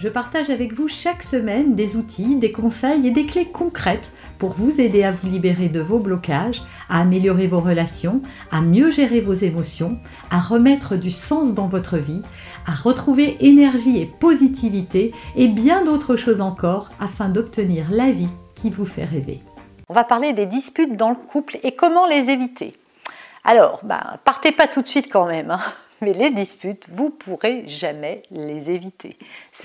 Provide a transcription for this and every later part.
je partage avec vous chaque semaine des outils, des conseils et des clés concrètes pour vous aider à vous libérer de vos blocages, à améliorer vos relations, à mieux gérer vos émotions, à remettre du sens dans votre vie, à retrouver énergie et positivité et bien d'autres choses encore afin d'obtenir la vie qui vous fait rêver. On va parler des disputes dans le couple et comment les éviter. Alors, ben, partez pas tout de suite quand même. Hein mais les disputes, vous pourrez jamais les éviter.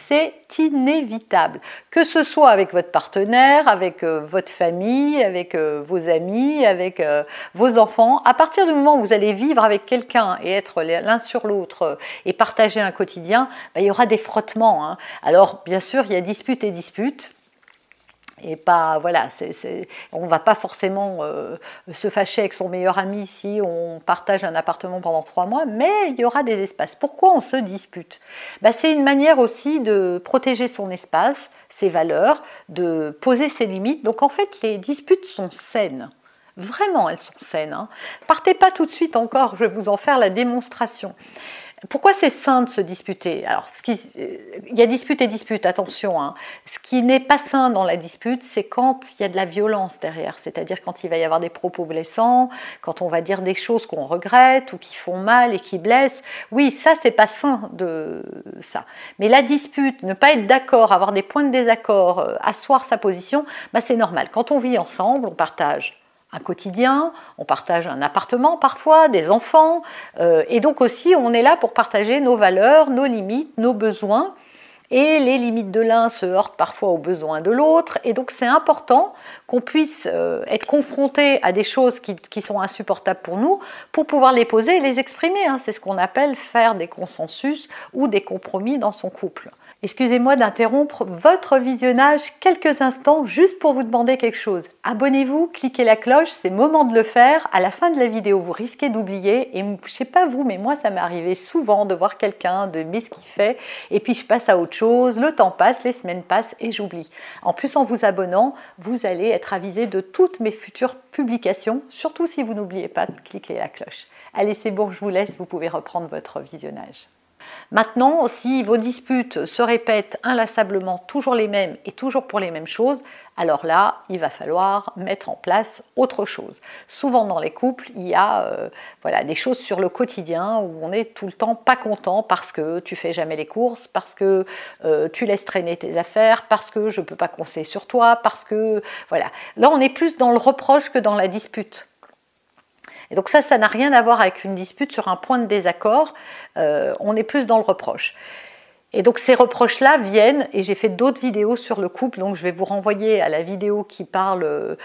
C'est inévitable. Que ce soit avec votre partenaire, avec euh, votre famille, avec euh, vos amis, avec euh, vos enfants, à partir du moment où vous allez vivre avec quelqu'un et être l'un sur l'autre et partager un quotidien, ben, il y aura des frottements. Hein. Alors, bien sûr, il y a disputes et disputes et pas voilà c'est, on va pas forcément euh, se fâcher avec son meilleur ami si on partage un appartement pendant trois mois mais il y aura des espaces. Pourquoi on se dispute? Bah, c'est une manière aussi de protéger son espace ses valeurs de poser ses limites. Donc en fait les disputes sont saines. Vraiment elles sont saines hein. partez pas tout de suite encore je vais vous en faire la démonstration pourquoi c'est sain de se disputer? Alors, qui, il y a dispute et dispute, attention. Hein. Ce qui n'est pas sain dans la dispute, c'est quand il y a de la violence derrière, c'est-à-dire quand il va y avoir des propos blessants, quand on va dire des choses qu'on regrette ou qui font mal et qui blessent. Oui, ça, c'est pas sain de ça. Mais la dispute, ne pas être d'accord, avoir des points de désaccord, euh, asseoir sa position, bah, c'est normal. Quand on vit ensemble, on partage un quotidien, on partage un appartement parfois, des enfants, euh, et donc aussi on est là pour partager nos valeurs, nos limites, nos besoins, et les limites de l'un se heurtent parfois aux besoins de l'autre, et donc c'est important qu'on puisse euh, être confronté à des choses qui, sont insupportables pour nous, pour pouvoir les poser et les exprimer. Hein. C'est ce qu'on appelle faire des consensus ou des compromis dans son couple. Excusez-moi d'interrompre votre visionnage quelques instants juste pour vous demander quelque chose. Abonnez-vous, cliquez la cloche, c'est moment de le faire. À la fin de la vidéo, vous risquez d'oublier. Et je sais pas vous, mais moi, ça m'est arrivé souvent de voir quelqu'un, de ce qu'il fait, et puis je passe à autre chose. Le temps passe, les semaines passent et j'oublie. En plus, en vous abonnant, vous allez être avisé de toutes mes futures publications, surtout si vous n'oubliez pas de cliquer la cloche. Allez, c'est bon, je vous laisse, vous pouvez reprendre votre visionnage. Maintenant, si vos disputes se répètent inlassablement, toujours les mêmes et toujours pour les mêmes choses, alors là, il va falloir mettre en place autre chose. Souvent dans les couples, il y a euh, voilà, des choses sur le quotidien où on est tout le temps pas content parce que tu fais jamais les courses, parce que euh, tu laisses traîner tes affaires, parce que je ne peux pas conseiller sur toi, parce que voilà. Là, on est plus dans le reproche que dans la dispute. Et donc ça, ça n'a rien à voir avec une dispute sur un point de désaccord. Euh, on est plus dans le reproche. Et donc ces reproches-là viennent, et j'ai fait d'autres vidéos sur le couple, donc je vais vous renvoyer à la vidéo qui parle euh,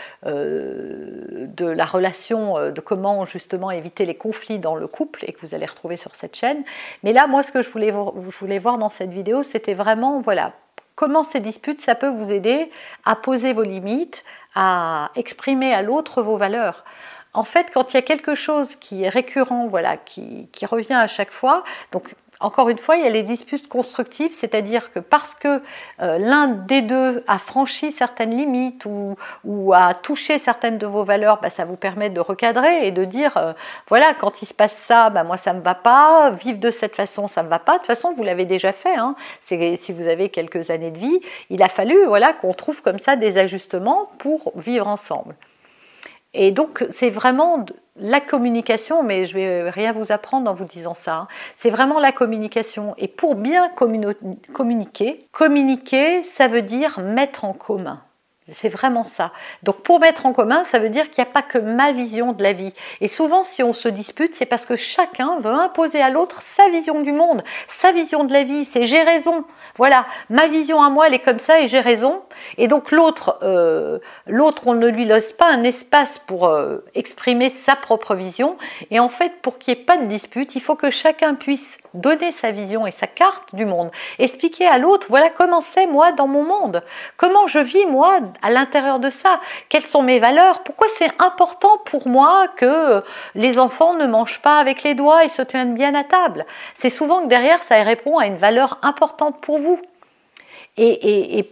de la relation, euh, de comment justement éviter les conflits dans le couple, et que vous allez retrouver sur cette chaîne. Mais là, moi, ce que je voulais, je voulais voir dans cette vidéo, c'était vraiment, voilà, comment ces disputes, ça peut vous aider à poser vos limites, à exprimer à l'autre vos valeurs. En fait, quand il y a quelque chose qui est récurrent, voilà, qui, revient à chaque fois, donc encore une fois, il y a les disputes constructives, c'est-à-dire que parce que euh, l'un des deux a franchi certaines limites ou, a touché certaines de vos valeurs, bah, ça vous permet de recadrer et de dire, euh, voilà, quand il se passe ça, bah, moi ça ne me va pas, vivre de cette façon, ça ne me va pas. De toute façon, vous l'avez déjà fait. Hein. Si vous avez quelques années de vie, il a fallu voilà, qu'on trouve comme ça des ajustements pour vivre ensemble. Et donc, c'est vraiment la communication, mais je vais rien vous apprendre en vous disant ça. Hein. C'est vraiment la communication. Et pour bien communiquer, communiquer, ça veut dire mettre en commun. C'est vraiment ça. Donc pour mettre en commun, ça veut dire qu'il n'y a pas que ma vision de la vie. Et souvent, si on se dispute, c'est parce que chacun veut imposer à l'autre sa vision du monde, sa vision de la vie. C'est j'ai raison. Voilà, ma vision à moi, elle est comme ça et j'ai raison. Et donc l'autre, euh, l'autre, on ne lui laisse pas un espace pour euh, exprimer sa propre vision. Et en fait, pour qu'il n'y ait pas de dispute, il faut que chacun puisse donner sa vision et sa carte du monde, expliquer à l'autre, voilà comment c'est moi dans mon monde, comment je vis moi à l'intérieur de ça, quelles sont mes valeurs, pourquoi c'est important pour moi que les enfants ne mangent pas avec les doigts et se tiennent bien à table. C'est souvent que derrière ça répond à une valeur importante pour vous. Et,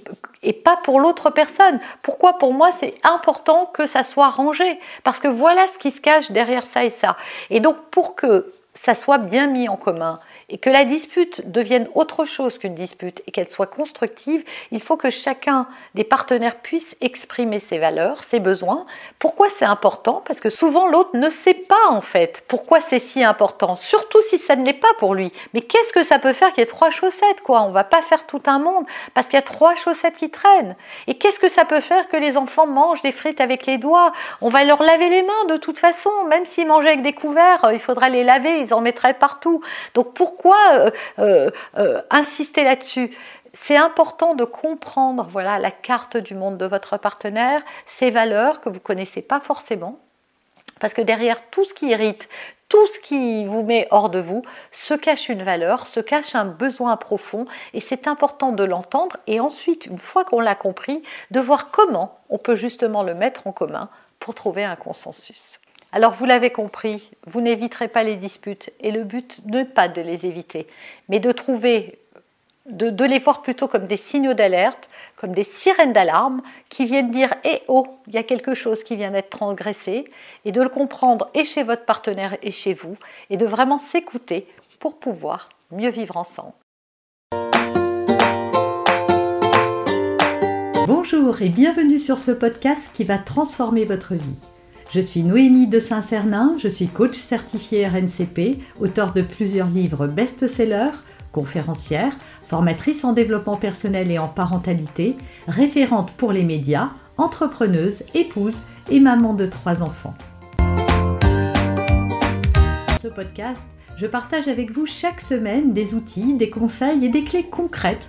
et, pas pour l'autre personne. Pourquoi pour moi c'est important que ça soit rangé Parce que voilà ce qui se cache derrière ça et ça. Et donc pour que ça soit bien mis en commun, et que la dispute devienne autre chose qu'une dispute et qu'elle soit constructive, il faut que chacun des partenaires puisse exprimer ses valeurs, ses besoins. Pourquoi c'est important? Parce que souvent l'autre ne sait pas en fait pourquoi c'est si important, surtout si ça ne l'est pas pour lui. Mais qu'est-ce que ça peut faire qu'il y ait trois chaussettes quoi? On va pas faire tout un monde parce qu'il y a trois chaussettes qui traînent. Et qu'est-ce que ça peut faire que les enfants mangent des frites avec les doigts? On va leur laver les mains de toute façon, même s'ils mangeaient avec des couverts, il faudra les laver, ils en mettraient partout. Donc pourquoi pourquoi euh, euh, euh, insister là-dessus? C'est important de comprendre voilà la carte du monde de votre partenaire, ses valeurs que vous connaissez pas forcément, parce que derrière tout ce qui irrite, tout ce qui vous met hors de vous, se cache une valeur, se cache un besoin profond, et c'est important de l'entendre, et ensuite, une fois qu'on l'a compris, de voir comment on peut justement le mettre en commun pour trouver un consensus. Alors vous l'avez compris, vous n'éviterez pas les disputes et le but n'est pas de les éviter, mais de trouver, de, les voir plutôt comme des signaux d'alerte, comme des sirènes d'alarme qui viennent dire Eh oh, il y a quelque chose qui vient d'être transgressé, et de le comprendre et chez votre partenaire et chez vous, et de vraiment s'écouter pour pouvoir mieux vivre ensemble. Bonjour et bienvenue sur ce podcast qui va transformer votre vie. Je suis Noémie de Saint-Cernin, je suis coach certifié RNCP, auteur de plusieurs livres best-sellers, conférencière, formatrice en développement personnel et en parentalité, référente pour les médias, entrepreneuse, épouse et maman de trois enfants. Ce podcast, je partage avec vous chaque semaine des outils, des conseils et des clés concrètes